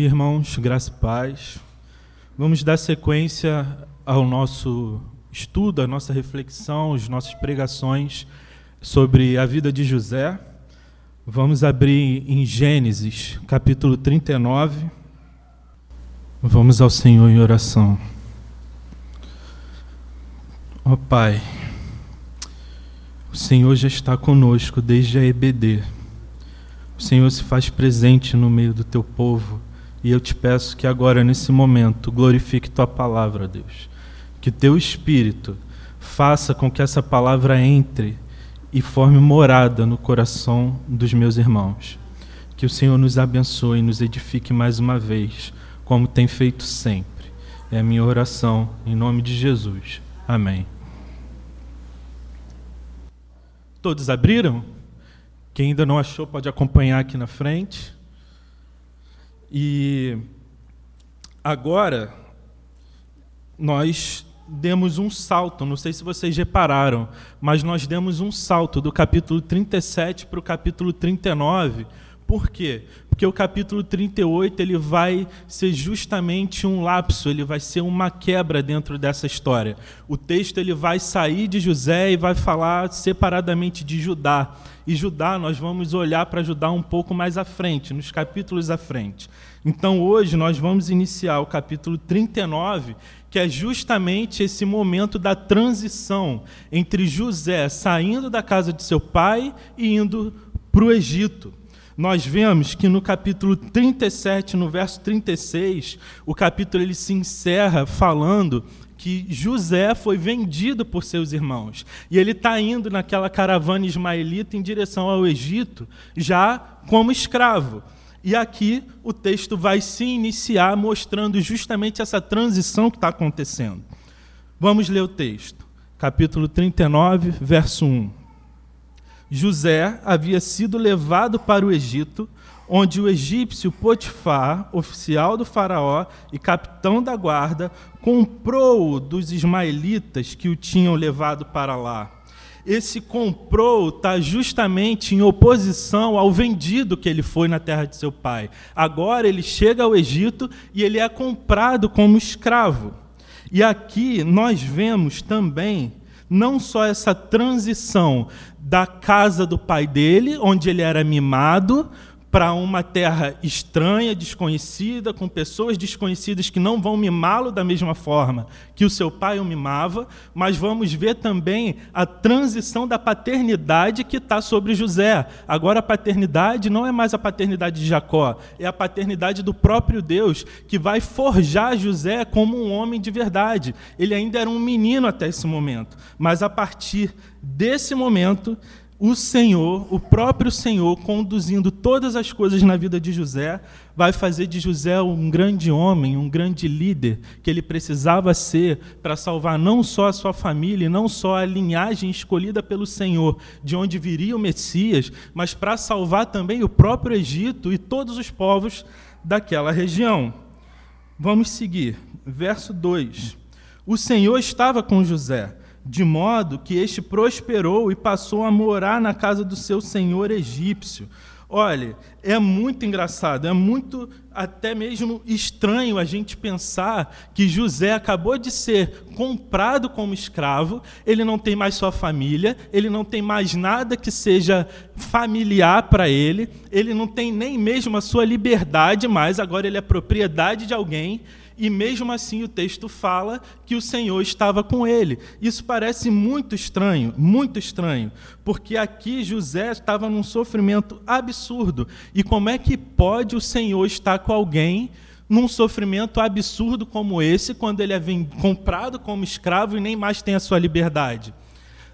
Irmãos, graça e paz. Vamos dar sequência ao nosso estudo, à nossa reflexão, às nossas pregações sobre a vida de José. Vamos abrir em Gênesis, capítulo 39. Vamos ao Senhor em oração. Ó oh, Pai, o Senhor já está conosco desde a EBD. O Senhor se faz presente no meio do teu povo e eu te peço que agora, nesse momento, glorifique tua palavra, Deus. Que teu espírito faça com que essa palavra entre e forme morada no coração dos meus irmãos. Que o Senhor nos abençoe e nos edifique mais uma vez, como tem feito sempre. É a minha oração, em nome de Jesus. Amém. Todos abriram? Quem ainda não achou pode acompanhar aqui na frente. E agora nós demos um salto, não sei se vocês repararam, mas nós demos um salto do capítulo 37 para o capítulo 39. Por quê? Porque o capítulo 38 ele vai ser justamente um lapso, ele vai ser uma quebra dentro dessa história. O texto ele vai sair de José e vai falar separadamente de Judá. E Judá, nós vamos olhar para Judá um pouco mais à frente, nos capítulos à frente. Então hoje nós vamos iniciar o capítulo 39, que é justamente esse momento da transição entre José saindo da casa de seu pai e indo para o Egito. Nós vemos que no capítulo 37, no verso 36, o capítulo ele se encerra falando que José foi vendido por seus irmãos. E ele está indo naquela caravana ismaelita em direção ao Egito, já como escravo. E aqui o texto vai se iniciar mostrando justamente essa transição que está acontecendo. Vamos ler o texto. Capítulo 39, verso 1. José havia sido levado para o Egito onde o egípcio Potifar, oficial do faraó e capitão da guarda, comprou dos ismaelitas que o tinham levado para lá. Esse comprou está justamente em oposição ao vendido que ele foi na terra de seu pai. Agora ele chega ao Egito e ele é comprado como escravo. E aqui nós vemos também não só essa transição da casa do pai dele, onde ele era mimado, para uma terra estranha, desconhecida, com pessoas desconhecidas que não vão mimá-lo da mesma forma que o seu pai o mimava, mas vamos ver também a transição da paternidade que está sobre José. Agora a paternidade não é mais a paternidade de Jacó, é a paternidade do próprio Deus que vai forjar José como um homem de verdade. Ele ainda era um menino até esse momento, mas a partir desse momento o Senhor, o próprio Senhor, conduzindo todas as coisas na vida de José, vai fazer de José um grande homem, um grande líder que ele precisava ser para salvar não só a sua família, não só a linhagem escolhida pelo Senhor, de onde viria o Messias, mas para salvar também o próprio Egito e todos os povos daquela região. Vamos seguir. Verso 2. O Senhor estava com José de modo que este prosperou e passou a morar na casa do seu senhor egípcio. Olha, é muito engraçado, é muito até mesmo estranho a gente pensar que José acabou de ser comprado como escravo, ele não tem mais sua família, ele não tem mais nada que seja familiar para ele, ele não tem nem mesmo a sua liberdade mais, agora ele é propriedade de alguém e mesmo assim o texto fala que o Senhor estava com ele. Isso parece muito estranho, muito estranho, porque aqui José estava num sofrimento absurdo. E como é que pode o Senhor estar com alguém num sofrimento absurdo como esse, quando ele é comprado como escravo e nem mais tem a sua liberdade?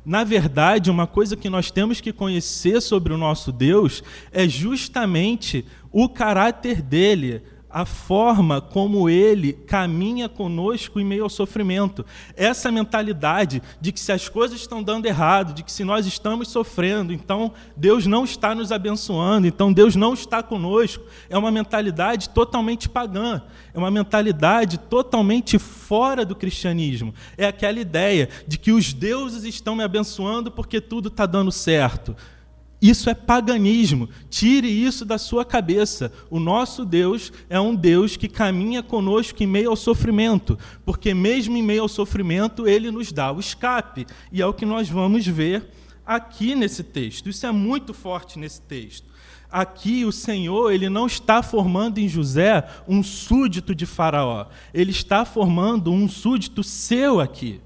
Na verdade, uma coisa que nós temos que conhecer sobre o nosso Deus é justamente o caráter dele, a forma como ele caminha conosco em meio ao sofrimento. Essa mentalidade de que se as coisas estão dando errado, de que se nós estamos sofrendo, então Deus não está nos abençoando, então Deus não está conosco, é uma mentalidade totalmente pagã, é uma mentalidade totalmente fora do cristianismo. É aquela ideia de que os deuses estão me abençoando porque tudo está dando certo. Isso é paganismo. Tire isso da sua cabeça. O nosso Deus é um Deus que caminha conosco em meio ao sofrimento, porque mesmo em meio ao sofrimento, ele nos dá o escape. E é o que nós vamos ver aqui nesse texto. Isso é muito forte nesse texto. Aqui o Senhor, ele não está formando em José um súdito de Faraó. Ele está formando um súdito seu aqui.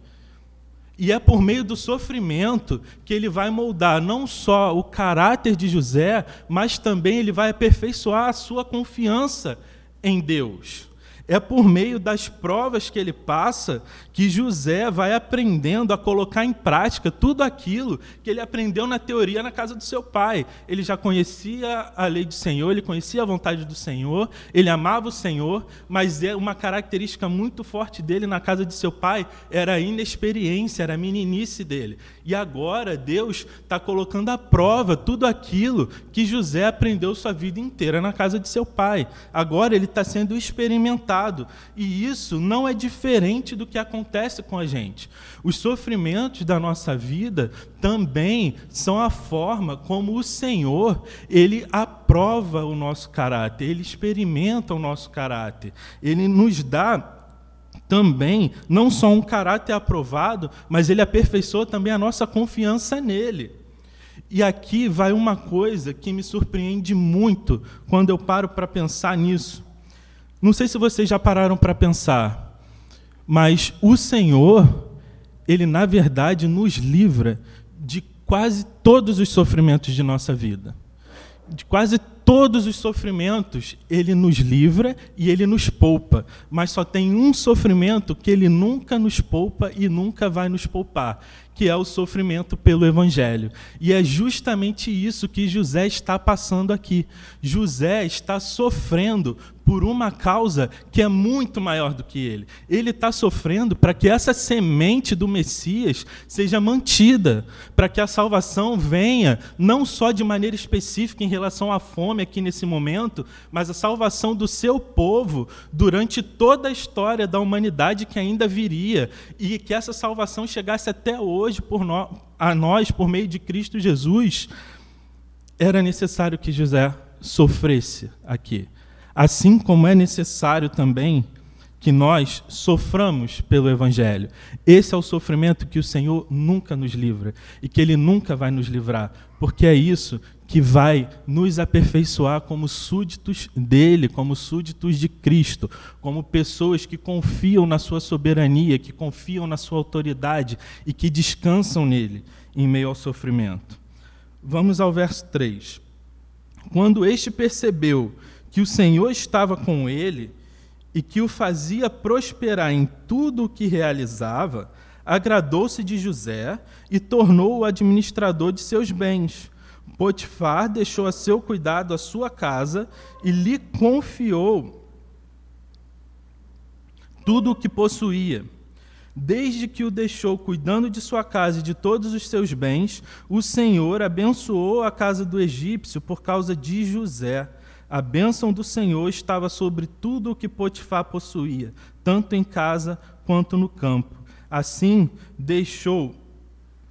E é por meio do sofrimento que ele vai moldar não só o caráter de José, mas também ele vai aperfeiçoar a sua confiança em Deus. É por meio das provas que ele passa que José vai aprendendo a colocar em prática tudo aquilo que ele aprendeu na teoria na casa do seu pai. Ele já conhecia a lei do Senhor, ele conhecia a vontade do Senhor, ele amava o Senhor, mas é uma característica muito forte dele na casa de seu pai era a inexperiência, era a meninice dele. E agora Deus está colocando à prova tudo aquilo que José aprendeu sua vida inteira na casa de seu pai. Agora ele está sendo experimentado e isso não é diferente do que acontece com a gente. Os sofrimentos da nossa vida também são a forma como o Senhor, ele aprova o nosso caráter, ele experimenta o nosso caráter. Ele nos dá também não só um caráter aprovado, mas ele aperfeiçoa também a nossa confiança nele. E aqui vai uma coisa que me surpreende muito quando eu paro para pensar nisso. Não sei se vocês já pararam para pensar, mas o Senhor, ele na verdade nos livra de quase todos os sofrimentos de nossa vida. De quase todos os sofrimentos, ele nos livra e ele nos poupa, mas só tem um sofrimento que ele nunca nos poupa e nunca vai nos poupar, que é o sofrimento pelo Evangelho. E é justamente isso que José está passando aqui. José está sofrendo por uma causa que é muito maior do que ele. Ele está sofrendo para que essa semente do Messias seja mantida, para que a salvação venha, não só de maneira específica em relação à fome aqui nesse momento, mas a salvação do seu povo durante toda a história da humanidade que ainda viria, e que essa salvação chegasse até hoje por no, a nós por meio de Cristo Jesus, era necessário que José sofresse aqui. Assim como é necessário também que nós soframos pelo Evangelho. Esse é o sofrimento que o Senhor nunca nos livra e que Ele nunca vai nos livrar, porque é isso que vai nos aperfeiçoar como súditos dele, como súditos de Cristo, como pessoas que confiam na sua soberania, que confiam na sua autoridade e que descansam nele em meio ao sofrimento. Vamos ao verso 3. Quando este percebeu que o Senhor estava com ele e que o fazia prosperar em tudo o que realizava, agradou-se de José e tornou-o administrador de seus bens Potifar deixou a seu cuidado a sua casa e lhe confiou tudo o que possuía. Desde que o deixou cuidando de sua casa e de todos os seus bens, o Senhor abençoou a casa do egípcio por causa de José. A bênção do Senhor estava sobre tudo o que Potifar possuía, tanto em casa quanto no campo. Assim, deixou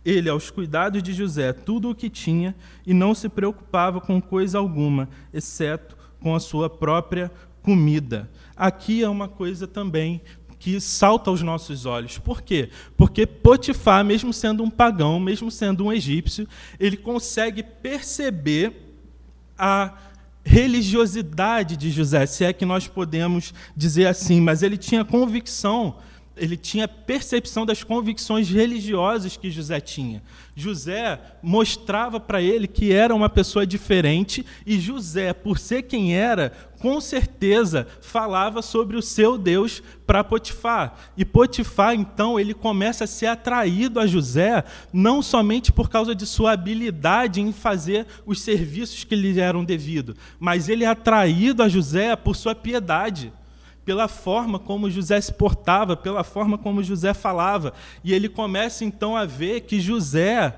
ele aos cuidados de José tudo o que tinha e não se preocupava com coisa alguma, exceto com a sua própria comida. Aqui é uma coisa também que salta aos nossos olhos. Por quê? Porque Potifar, mesmo sendo um pagão, mesmo sendo um egípcio, ele consegue perceber a religiosidade de José, se é que nós podemos dizer assim, mas ele tinha convicção ele tinha percepção das convicções religiosas que José tinha. José mostrava para ele que era uma pessoa diferente e José, por ser quem era, com certeza falava sobre o seu Deus para Potifar. E Potifar, então, ele começa a ser atraído a José, não somente por causa de sua habilidade em fazer os serviços que lhe eram devidos, mas ele é atraído a José por sua piedade pela forma como José se portava, pela forma como José falava. E ele começa então a ver que José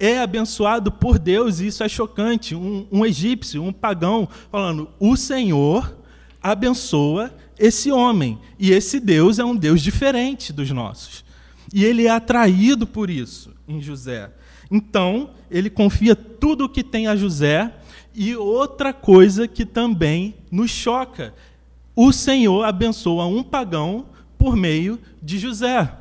é abençoado por Deus, e isso é chocante. Um, um egípcio, um pagão, falando: o Senhor abençoa esse homem, e esse Deus é um Deus diferente dos nossos. E ele é atraído por isso em José. Então, ele confia tudo o que tem a José. E outra coisa que também nos choca: o Senhor abençoa um pagão por meio de José.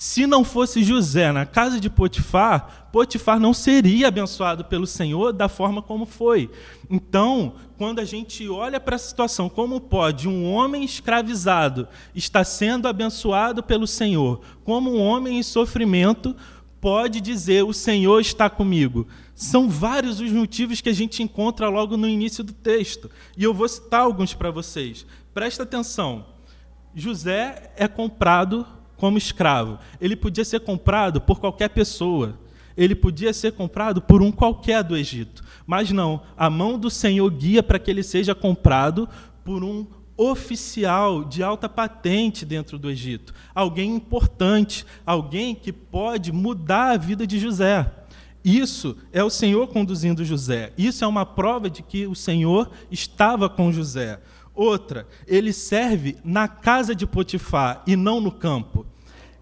Se não fosse José na casa de Potifar, Potifar não seria abençoado pelo Senhor da forma como foi. Então, quando a gente olha para a situação, como pode um homem escravizado estar sendo abençoado pelo Senhor? Como um homem em sofrimento pode dizer: O Senhor está comigo? São vários os motivos que a gente encontra logo no início do texto. E eu vou citar alguns para vocês. Presta atenção. José é comprado como escravo. Ele podia ser comprado por qualquer pessoa. Ele podia ser comprado por um qualquer do Egito. Mas não, a mão do Senhor guia para que ele seja comprado por um oficial de alta patente dentro do Egito. Alguém importante, alguém que pode mudar a vida de José. Isso é o Senhor conduzindo José. Isso é uma prova de que o Senhor estava com José. Outra, ele serve na casa de Potifar e não no campo.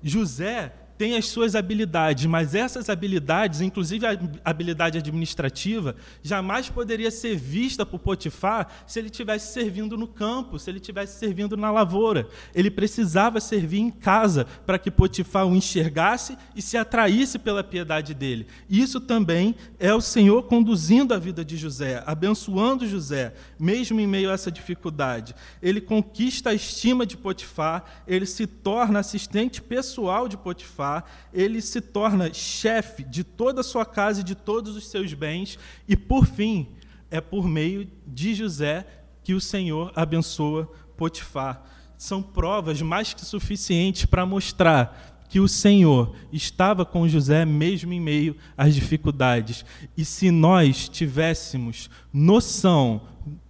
José tem as suas habilidades, mas essas habilidades, inclusive a habilidade administrativa, jamais poderia ser vista por Potifar se ele estivesse servindo no campo, se ele estivesse servindo na lavoura. Ele precisava servir em casa para que Potifar o enxergasse e se atraísse pela piedade dele. Isso também é o Senhor conduzindo a vida de José, abençoando José, mesmo em meio a essa dificuldade. Ele conquista a estima de Potifar, ele se torna assistente pessoal de Potifar ele se torna chefe de toda a sua casa e de todos os seus bens, e por fim, é por meio de José que o Senhor abençoa Potifar. São provas mais que suficientes para mostrar que o Senhor estava com José mesmo em meio às dificuldades. E se nós tivéssemos noção,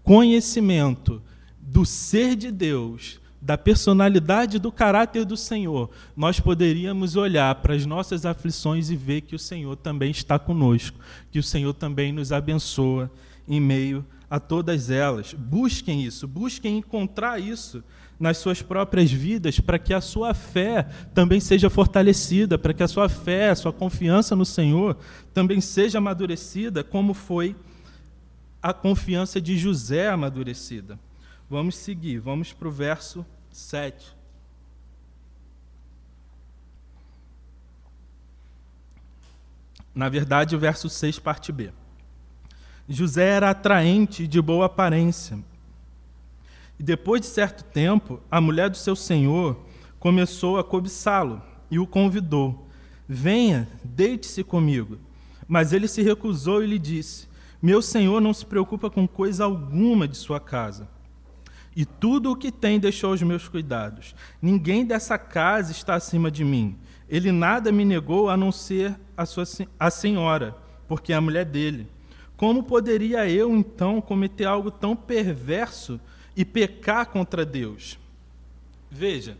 conhecimento do ser de Deus, da personalidade do caráter do Senhor, nós poderíamos olhar para as nossas aflições e ver que o Senhor também está conosco, que o Senhor também nos abençoa em meio a todas elas. Busquem isso, busquem encontrar isso nas suas próprias vidas, para que a sua fé também seja fortalecida, para que a sua fé, a sua confiança no Senhor também seja amadurecida, como foi a confiança de José amadurecida. Vamos seguir, vamos para o verso 7. Na verdade, o verso 6, parte B. José era atraente e de boa aparência. E depois de certo tempo, a mulher do seu senhor começou a cobiçá-lo e o convidou: Venha, deite-se comigo. Mas ele se recusou e lhe disse: Meu senhor não se preocupa com coisa alguma de sua casa e tudo o que tem deixou os meus cuidados. Ninguém dessa casa está acima de mim. Ele nada me negou a não ser a, sua, a senhora, porque é a mulher dele. Como poderia eu, então, cometer algo tão perverso e pecar contra Deus? Veja,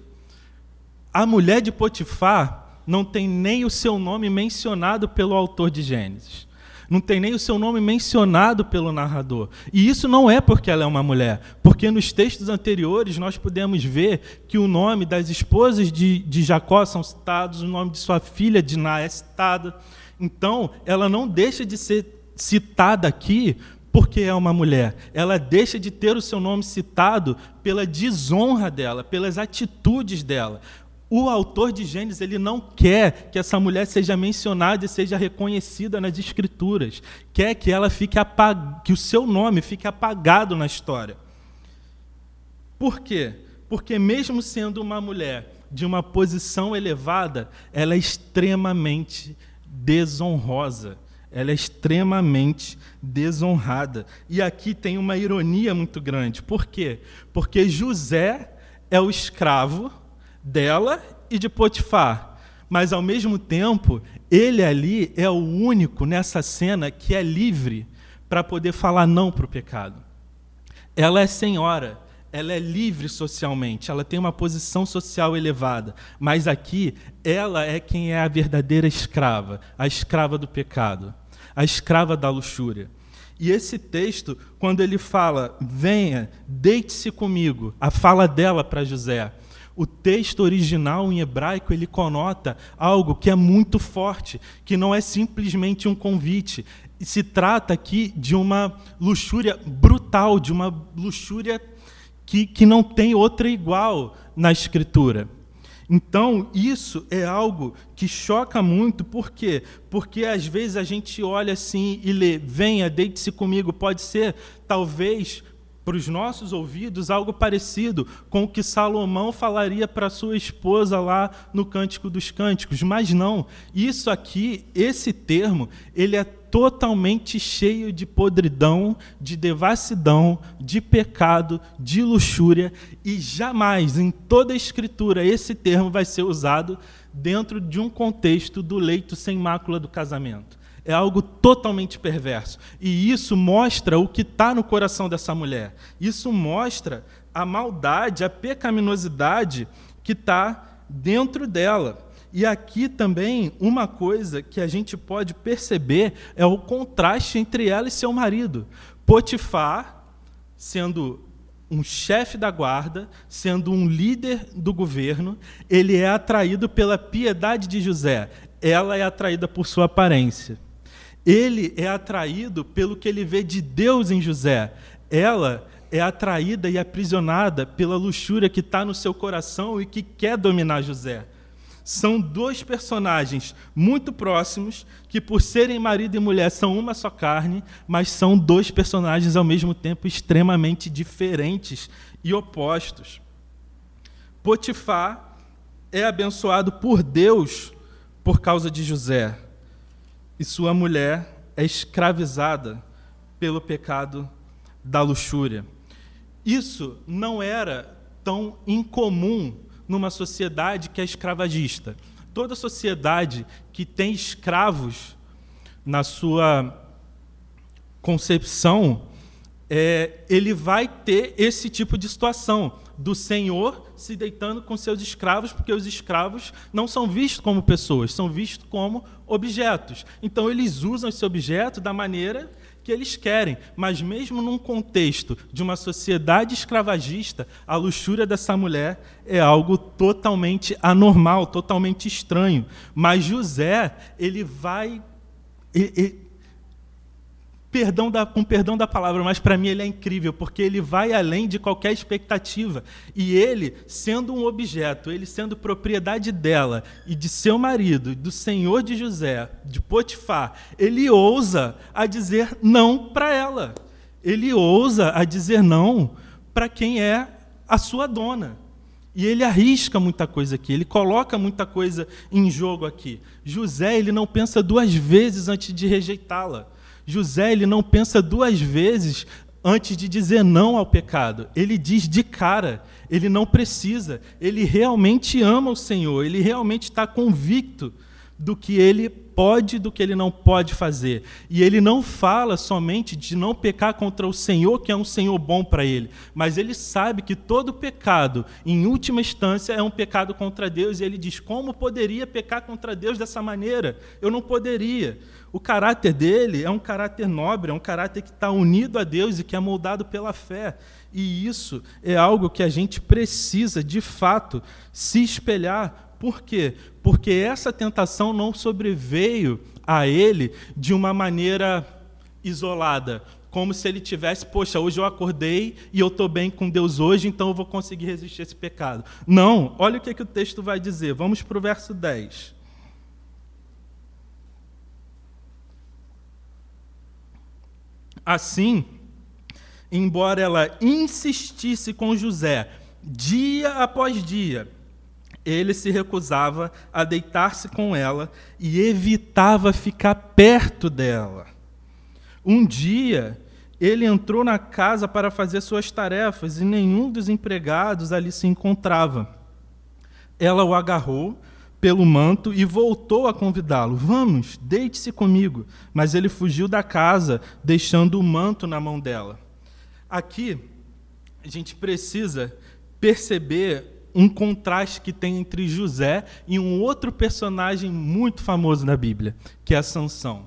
a mulher de Potifar não tem nem o seu nome mencionado pelo autor de Gênesis não tem nem o seu nome mencionado pelo narrador. E isso não é porque ela é uma mulher, porque nos textos anteriores nós podemos ver que o nome das esposas de, de Jacó são citados, o nome de sua filha Diná é citado. Então, ela não deixa de ser citada aqui porque é uma mulher. Ela deixa de ter o seu nome citado pela desonra dela, pelas atitudes dela. O autor de Gênesis ele não quer que essa mulher seja mencionada e seja reconhecida nas escrituras. Quer que ela fique apag... que o seu nome fique apagado na história. Por quê? Porque mesmo sendo uma mulher de uma posição elevada, ela é extremamente desonrosa. Ela é extremamente desonrada. E aqui tem uma ironia muito grande. Por quê? Porque José é o escravo dela e de Potifar. Mas, ao mesmo tempo, ele ali é o único nessa cena que é livre para poder falar não para o pecado. Ela é senhora, ela é livre socialmente, ela tem uma posição social elevada, mas aqui ela é quem é a verdadeira escrava, a escrava do pecado, a escrava da luxúria. E esse texto, quando ele fala, venha, deite-se comigo, a fala dela para José, o texto original em hebraico ele conota algo que é muito forte, que não é simplesmente um convite. Se trata aqui de uma luxúria brutal, de uma luxúria que, que não tem outra igual na Escritura. Então, isso é algo que choca muito, por quê? Porque às vezes a gente olha assim e lê, venha, deite-se comigo, pode ser, talvez, para os nossos ouvidos, algo parecido com o que Salomão falaria para sua esposa lá no Cântico dos Cânticos, mas não. Isso aqui, esse termo, ele é totalmente cheio de podridão, de devassidão, de pecado, de luxúria, e jamais em toda a Escritura esse termo vai ser usado dentro de um contexto do leito sem mácula do casamento. É algo totalmente perverso. E isso mostra o que está no coração dessa mulher. Isso mostra a maldade, a pecaminosidade que está dentro dela. E aqui também uma coisa que a gente pode perceber é o contraste entre ela e seu marido. Potifar, sendo um chefe da guarda, sendo um líder do governo, ele é atraído pela piedade de José. Ela é atraída por sua aparência. Ele é atraído pelo que ele vê de Deus em José. Ela é atraída e aprisionada pela luxúria que está no seu coração e que quer dominar José são dois personagens muito próximos, que por serem marido e mulher são uma só carne, mas são dois personagens ao mesmo tempo extremamente diferentes e opostos. Potifar é abençoado por Deus por causa de José, e sua mulher é escravizada pelo pecado da luxúria. Isso não era tão incomum numa sociedade que é escravagista. Toda sociedade que tem escravos na sua concepção, é, ele vai ter esse tipo de situação do senhor se deitando com seus escravos, porque os escravos não são vistos como pessoas, são vistos como objetos. Então eles usam esse objeto da maneira que eles querem, mas mesmo num contexto de uma sociedade escravagista, a luxúria dessa mulher é algo totalmente anormal, totalmente estranho. Mas José, ele vai. Ele, perdão da, com perdão da palavra, mas para mim ele é incrível, porque ele vai além de qualquer expectativa. E ele, sendo um objeto, ele sendo propriedade dela e de seu marido, do senhor de José, de Potifar, ele ousa a dizer não para ela. Ele ousa a dizer não para quem é a sua dona. E ele arrisca muita coisa aqui, ele coloca muita coisa em jogo aqui. José, ele não pensa duas vezes antes de rejeitá-la. José ele não pensa duas vezes antes de dizer não ao pecado. Ele diz de cara, ele não precisa, ele realmente ama o Senhor, ele realmente está convicto do que ele pode do que ele não pode fazer. E ele não fala somente de não pecar contra o Senhor, que é um Senhor bom para ele, mas ele sabe que todo pecado, em última instância, é um pecado contra Deus, e ele diz: como poderia pecar contra Deus dessa maneira? Eu não poderia. O caráter dele é um caráter nobre, é um caráter que está unido a Deus e que é moldado pela fé. E isso é algo que a gente precisa, de fato, se espelhar. Por quê? Porque essa tentação não sobreveio a ele de uma maneira isolada, como se ele tivesse, poxa, hoje eu acordei e eu estou bem com Deus hoje, então eu vou conseguir resistir a esse pecado. Não, olha o que, que o texto vai dizer. Vamos para o verso 10. Assim, embora ela insistisse com José dia após dia, ele se recusava a deitar-se com ela e evitava ficar perto dela. Um dia, ele entrou na casa para fazer suas tarefas e nenhum dos empregados ali se encontrava. Ela o agarrou pelo manto e voltou a convidá-lo: Vamos, deite-se comigo. Mas ele fugiu da casa, deixando o manto na mão dela. Aqui, a gente precisa perceber um contraste que tem entre José e um outro personagem muito famoso na Bíblia, que é a Sansão.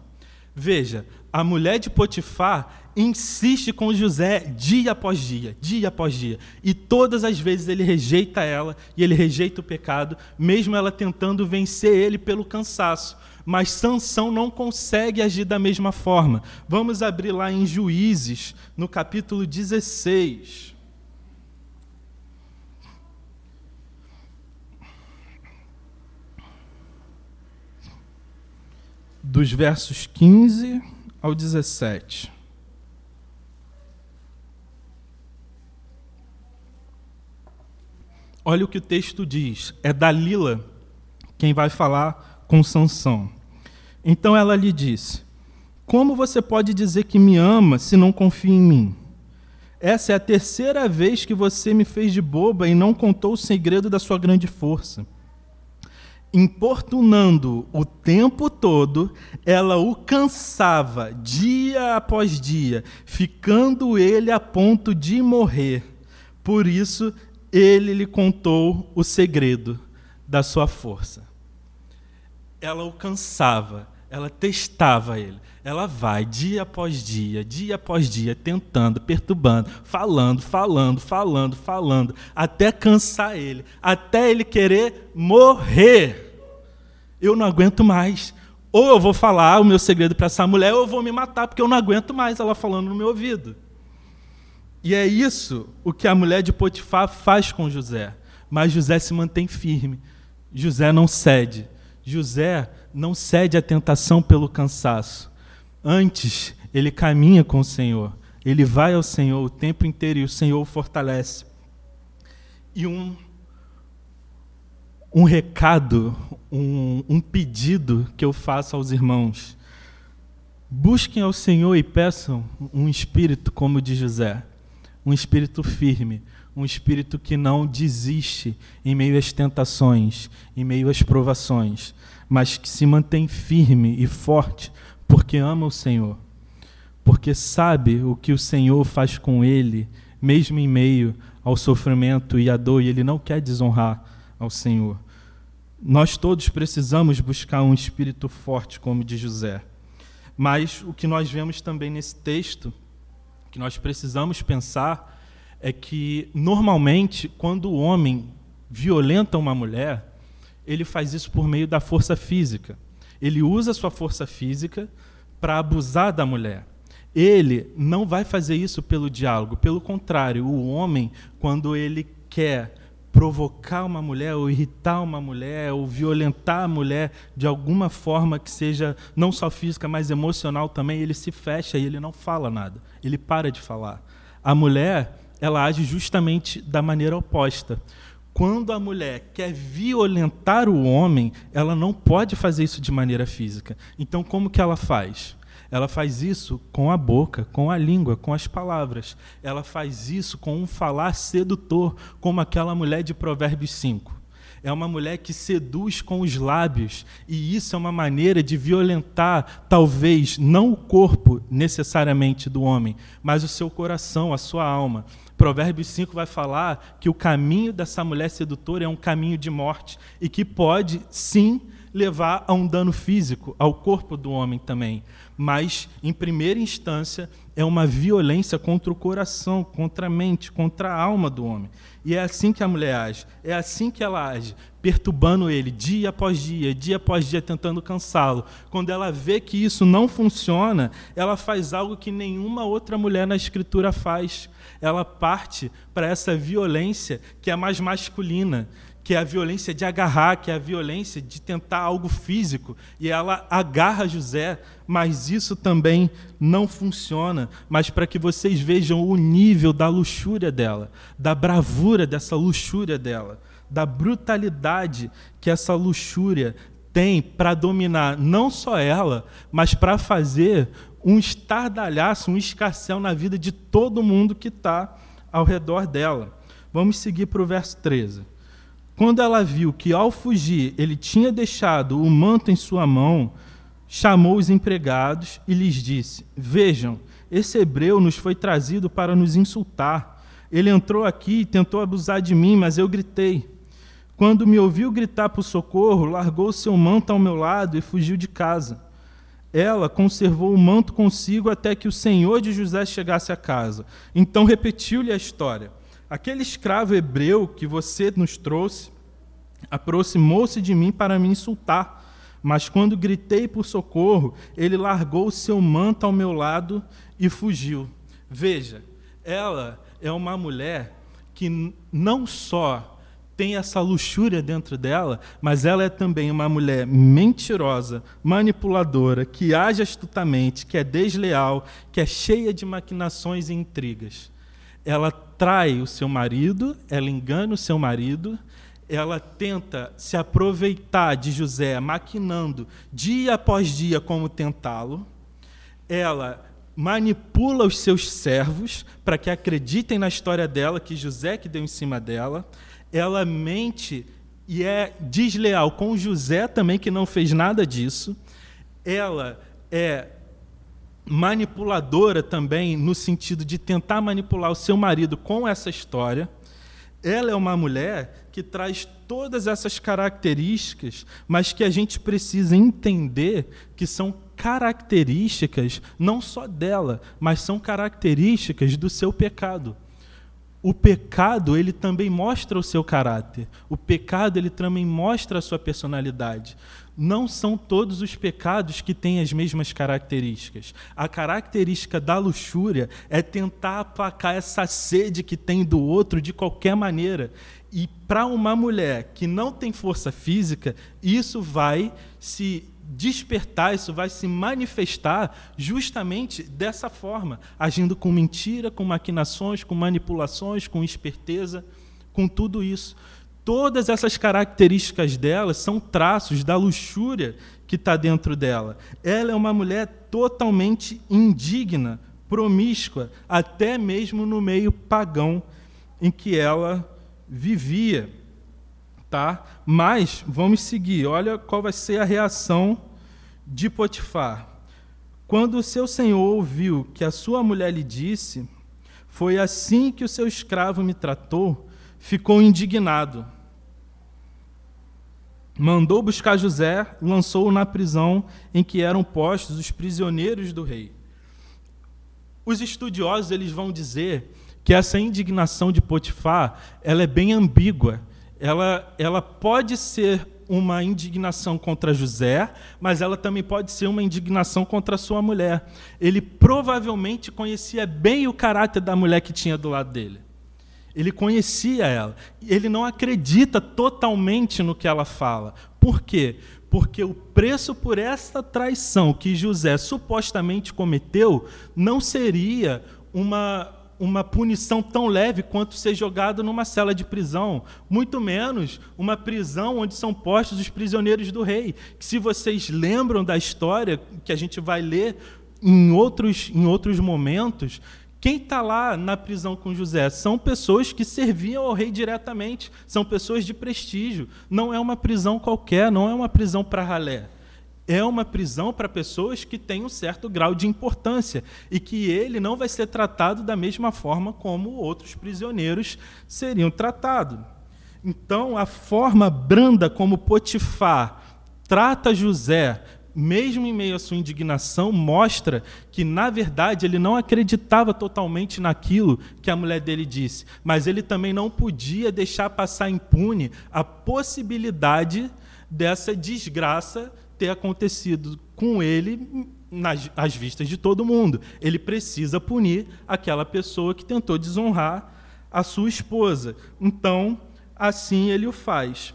Veja, a mulher de Potifar, insiste com José dia após dia, dia após dia. E todas as vezes ele rejeita ela e ele rejeita o pecado, mesmo ela tentando vencer ele pelo cansaço. Mas Sansão não consegue agir da mesma forma. Vamos abrir lá em Juízes, no capítulo 16. Dos versos 15 ao 17. Olha o que o texto diz. É Dalila quem vai falar com Sansão. Então ela lhe disse: Como você pode dizer que me ama se não confia em mim? Essa é a terceira vez que você me fez de boba e não contou o segredo da sua grande força. Importunando o tempo todo, ela o cansava dia após dia, ficando ele a ponto de morrer. Por isso ele lhe contou o segredo da sua força. Ela o cansava, ela testava ele. Ela vai dia após dia, dia após dia, tentando, perturbando, falando, falando, falando, falando, até cansar ele, até ele querer morrer. Eu não aguento mais. Ou eu vou falar o meu segredo para essa mulher, ou eu vou me matar, porque eu não aguento mais ela falando no meu ouvido. E é isso o que a mulher de Potifar faz com José. Mas José se mantém firme. José não cede. José não cede à tentação pelo cansaço. Antes, ele caminha com o Senhor. Ele vai ao Senhor o tempo inteiro e o Senhor o fortalece. E um, um recado, um, um pedido que eu faço aos irmãos. Busquem ao Senhor e peçam um espírito como o de José um espírito firme, um espírito que não desiste em meio às tentações, em meio às provações, mas que se mantém firme e forte porque ama o Senhor, porque sabe o que o Senhor faz com ele, mesmo em meio ao sofrimento e à dor, e ele não quer desonrar ao Senhor. Nós todos precisamos buscar um espírito forte como de José. Mas o que nós vemos também nesse texto que nós precisamos pensar é que, normalmente, quando o homem violenta uma mulher, ele faz isso por meio da força física. Ele usa sua força física para abusar da mulher. Ele não vai fazer isso pelo diálogo. Pelo contrário, o homem, quando ele quer provocar uma mulher, ou irritar uma mulher, ou violentar a mulher de alguma forma que seja não só física, mas emocional também, ele se fecha e ele não fala nada. Ele para de falar. A mulher, ela age justamente da maneira oposta. Quando a mulher quer violentar o homem, ela não pode fazer isso de maneira física. Então, como que ela faz? Ela faz isso com a boca, com a língua, com as palavras. Ela faz isso com um falar sedutor, como aquela mulher de Provérbios 5. É uma mulher que seduz com os lábios, e isso é uma maneira de violentar, talvez, não o corpo necessariamente do homem, mas o seu coração, a sua alma. Provérbios 5 vai falar que o caminho dessa mulher sedutora é um caminho de morte e que pode, sim, levar a um dano físico ao corpo do homem também mas, em primeira instância, é uma violência contra o coração, contra a mente, contra a alma do homem. E é assim que a mulher age, é assim que ela age, perturbando ele dia após dia, dia após dia, tentando cansá-lo. Quando ela vê que isso não funciona, ela faz algo que nenhuma outra mulher na Escritura faz. Ela parte para essa violência que é mais masculina, que é a violência de agarrar, que é a violência de tentar algo físico, e ela agarra José, mas isso também não funciona. Mas para que vocês vejam o nível da luxúria dela, da bravura dessa luxúria dela, da brutalidade que essa luxúria tem para dominar não só ela, mas para fazer um estardalhaço, um escarcel na vida de todo mundo que está ao redor dela. Vamos seguir para o verso 13. Quando ela viu que ao fugir ele tinha deixado o manto em sua mão, chamou os empregados e lhes disse: Vejam, esse hebreu nos foi trazido para nos insultar. Ele entrou aqui e tentou abusar de mim, mas eu gritei. Quando me ouviu gritar por socorro, largou seu manto ao meu lado e fugiu de casa. ela conservou o manto consigo até que o senhor de José chegasse a casa. Então repetiu-lhe a história. Aquele escravo hebreu que você nos trouxe aproximou-se de mim para me insultar. Mas quando gritei por socorro, ele largou seu manto ao meu lado e fugiu. Veja, ela é uma mulher que não só tem essa luxúria dentro dela, mas ela é também uma mulher mentirosa, manipuladora, que age astutamente, que é desleal, que é cheia de maquinações e intrigas. Ela trai o seu marido, ela engana o seu marido, ela tenta se aproveitar de José, maquinando dia após dia como tentá-lo. Ela manipula os seus servos para que acreditem na história dela, que José que deu em cima dela. Ela mente e é desleal com José também, que não fez nada disso. Ela é manipuladora também, no sentido de tentar manipular o seu marido com essa história. Ela é uma mulher que traz todas essas características, mas que a gente precisa entender que são características não só dela, mas são características do seu pecado. O pecado, ele também mostra o seu caráter. O pecado, ele também mostra a sua personalidade não são todos os pecados que têm as mesmas características. A característica da luxúria é tentar aplacar essa sede que tem do outro de qualquer maneira. E para uma mulher que não tem força física, isso vai se despertar, isso vai se manifestar justamente dessa forma, agindo com mentira, com maquinações, com manipulações, com esperteza, com tudo isso. Todas essas características dela são traços da luxúria que está dentro dela. Ela é uma mulher totalmente indigna, promíscua, até mesmo no meio pagão em que ela vivia. Tá? Mas vamos seguir. Olha qual vai ser a reação de Potifar. Quando o seu senhor ouviu que a sua mulher lhe disse: Foi assim que o seu escravo me tratou ficou indignado. Mandou buscar José, lançou-o na prisão em que eram postos os prisioneiros do rei. Os estudiosos eles vão dizer que essa indignação de Potifar ela é bem ambígua. Ela, ela pode ser uma indignação contra José, mas ela também pode ser uma indignação contra sua mulher. Ele provavelmente conhecia bem o caráter da mulher que tinha do lado dele. Ele conhecia ela. Ele não acredita totalmente no que ela fala. Por quê? Porque o preço por esta traição que José supostamente cometeu não seria uma, uma punição tão leve quanto ser jogado numa cela de prisão, muito menos uma prisão onde são postos os prisioneiros do rei. Que se vocês lembram da história que a gente vai ler em outros, em outros momentos, quem está lá na prisão com José são pessoas que serviam ao rei diretamente, são pessoas de prestígio. Não é uma prisão qualquer, não é uma prisão para ralé. É uma prisão para pessoas que têm um certo grau de importância e que ele não vai ser tratado da mesma forma como outros prisioneiros seriam tratados. Então, a forma branda como Potifar trata José mesmo em meio à sua indignação, mostra que, na verdade, ele não acreditava totalmente naquilo que a mulher dele disse, mas ele também não podia deixar passar impune a possibilidade dessa desgraça ter acontecido com ele nas às vistas de todo mundo. Ele precisa punir aquela pessoa que tentou desonrar a sua esposa. Então, assim ele o faz.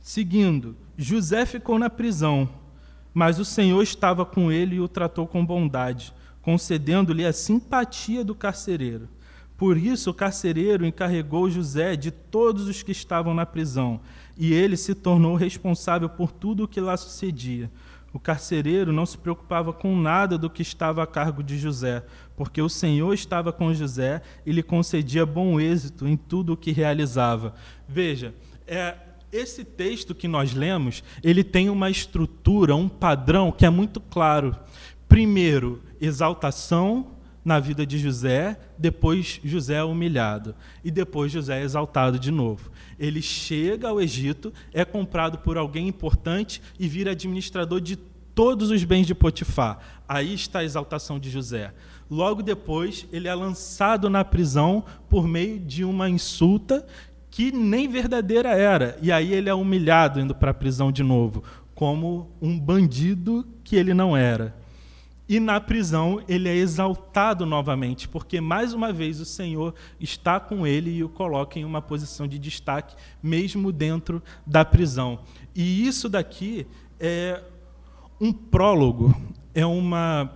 Seguindo, José ficou na prisão mas o Senhor estava com ele e o tratou com bondade, concedendo-lhe a simpatia do carcereiro. Por isso, o carcereiro encarregou José de todos os que estavam na prisão, e ele se tornou responsável por tudo o que lá sucedia. O carcereiro não se preocupava com nada do que estava a cargo de José, porque o Senhor estava com José e lhe concedia bom êxito em tudo o que realizava. Veja, é, esse texto que nós lemos, ele tem uma estrutura, um padrão que é muito claro. Primeiro, exaltação na vida de José, depois José é humilhado e depois José é exaltado de novo. Ele chega ao Egito, é comprado por alguém importante e vira administrador de todos os bens de Potifar. Aí está a exaltação de José. Logo depois, ele é lançado na prisão por meio de uma insulta que nem verdadeira era. E aí ele é humilhado indo para a prisão de novo, como um bandido que ele não era. E na prisão ele é exaltado novamente, porque mais uma vez o Senhor está com ele e o coloca em uma posição de destaque, mesmo dentro da prisão. E isso daqui é um prólogo, é uma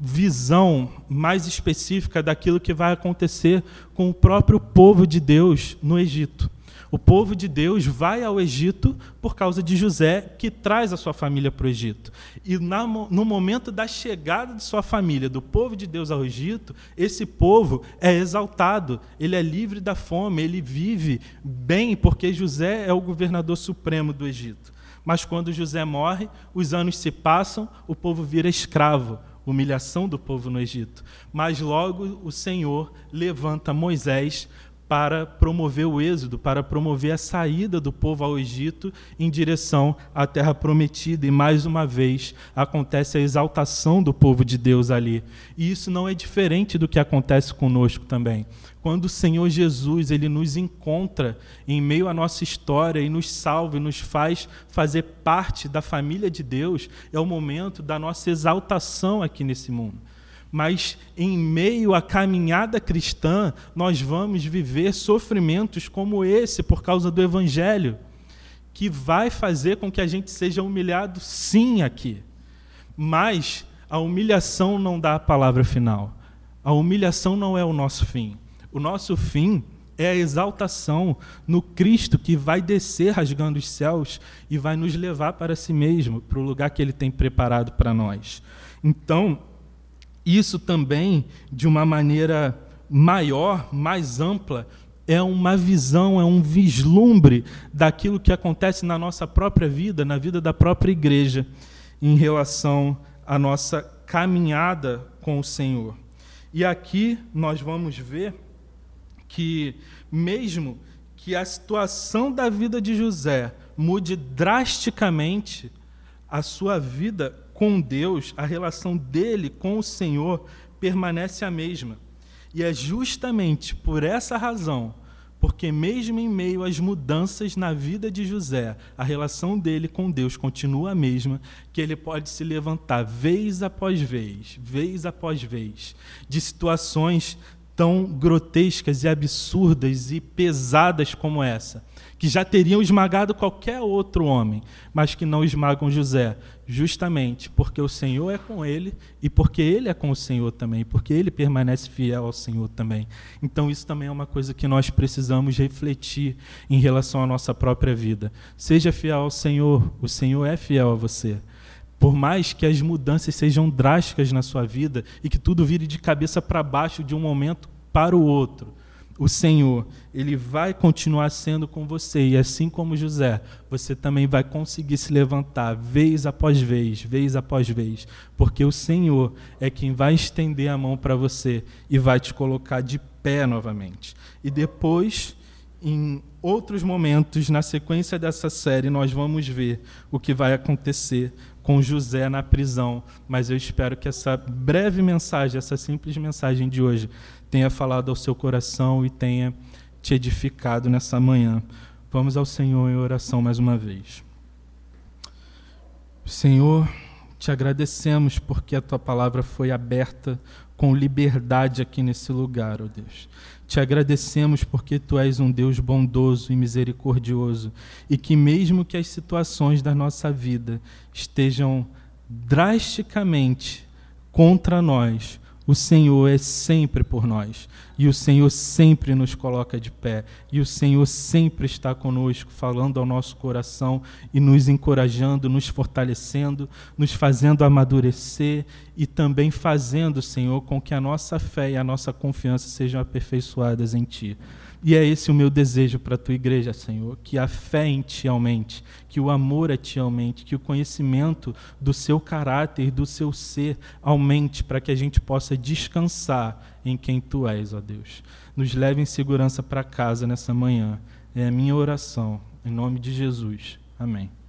visão mais específica daquilo que vai acontecer com o próprio povo de Deus no Egito. O povo de Deus vai ao Egito por causa de José, que traz a sua família para o Egito. E no momento da chegada de sua família, do povo de Deus ao Egito, esse povo é exaltado, ele é livre da fome, ele vive bem, porque José é o governador supremo do Egito. Mas quando José morre, os anos se passam, o povo vira escravo humilhação do povo no Egito. Mas logo o Senhor levanta Moisés para promover o êxodo, para promover a saída do povo ao Egito em direção à terra prometida. E mais uma vez acontece a exaltação do povo de Deus ali. E isso não é diferente do que acontece conosco também. Quando o Senhor Jesus ele nos encontra em meio à nossa história e nos salva e nos faz fazer parte da família de Deus, é o momento da nossa exaltação aqui nesse mundo mas em meio à caminhada cristã, nós vamos viver sofrimentos como esse por causa do Evangelho, que vai fazer com que a gente seja humilhado, sim, aqui. Mas a humilhação não dá a palavra final. A humilhação não é o nosso fim. O nosso fim é a exaltação no Cristo que vai descer rasgando os céus e vai nos levar para si mesmo, para o lugar que Ele tem preparado para nós. Então, isso também, de uma maneira maior, mais ampla, é uma visão, é um vislumbre daquilo que acontece na nossa própria vida, na vida da própria igreja, em relação à nossa caminhada com o Senhor. E aqui nós vamos ver que, mesmo que a situação da vida de José mude drasticamente, a sua vida com Deus, a relação dele com o Senhor permanece a mesma. E é justamente por essa razão, porque mesmo em meio às mudanças na vida de José, a relação dele com Deus continua a mesma, que ele pode se levantar vez após vez, vez após vez, de situações tão grotescas e absurdas e pesadas como essa, que já teriam esmagado qualquer outro homem, mas que não esmagam José, justamente porque o Senhor é com ele e porque ele é com o Senhor também, porque ele permanece fiel ao Senhor também. Então, isso também é uma coisa que nós precisamos refletir em relação à nossa própria vida. Seja fiel ao Senhor, o Senhor é fiel a você. Por mais que as mudanças sejam drásticas na sua vida e que tudo vire de cabeça para baixo de um momento para o outro, o Senhor, ele vai continuar sendo com você. E assim como José, você também vai conseguir se levantar vez após vez, vez após vez, porque o Senhor é quem vai estender a mão para você e vai te colocar de pé novamente. E depois, em outros momentos, na sequência dessa série, nós vamos ver o que vai acontecer com José na prisão. Mas eu espero que essa breve mensagem, essa simples mensagem de hoje, tenha falado ao seu coração e tenha te edificado nessa manhã. Vamos ao Senhor em oração mais uma vez. Senhor, te agradecemos porque a tua palavra foi aberta com liberdade aqui nesse lugar, ó oh Deus. Te agradecemos porque tu és um Deus bondoso e misericordioso e que, mesmo que as situações da nossa vida estejam drasticamente contra nós, o Senhor é sempre por nós. E o Senhor sempre nos coloca de pé. E o Senhor sempre está conosco, falando ao nosso coração e nos encorajando, nos fortalecendo, nos fazendo amadurecer e também fazendo, Senhor, com que a nossa fé e a nossa confiança sejam aperfeiçoadas em Ti. E é esse o meu desejo para a tua igreja, Senhor, que a fé em ti aumente, que o amor a ti aumente, que o conhecimento do seu caráter, do seu ser aumente, para que a gente possa descansar em quem tu és, ó Deus. Nos leve em segurança para casa nessa manhã. É a minha oração, em nome de Jesus. Amém.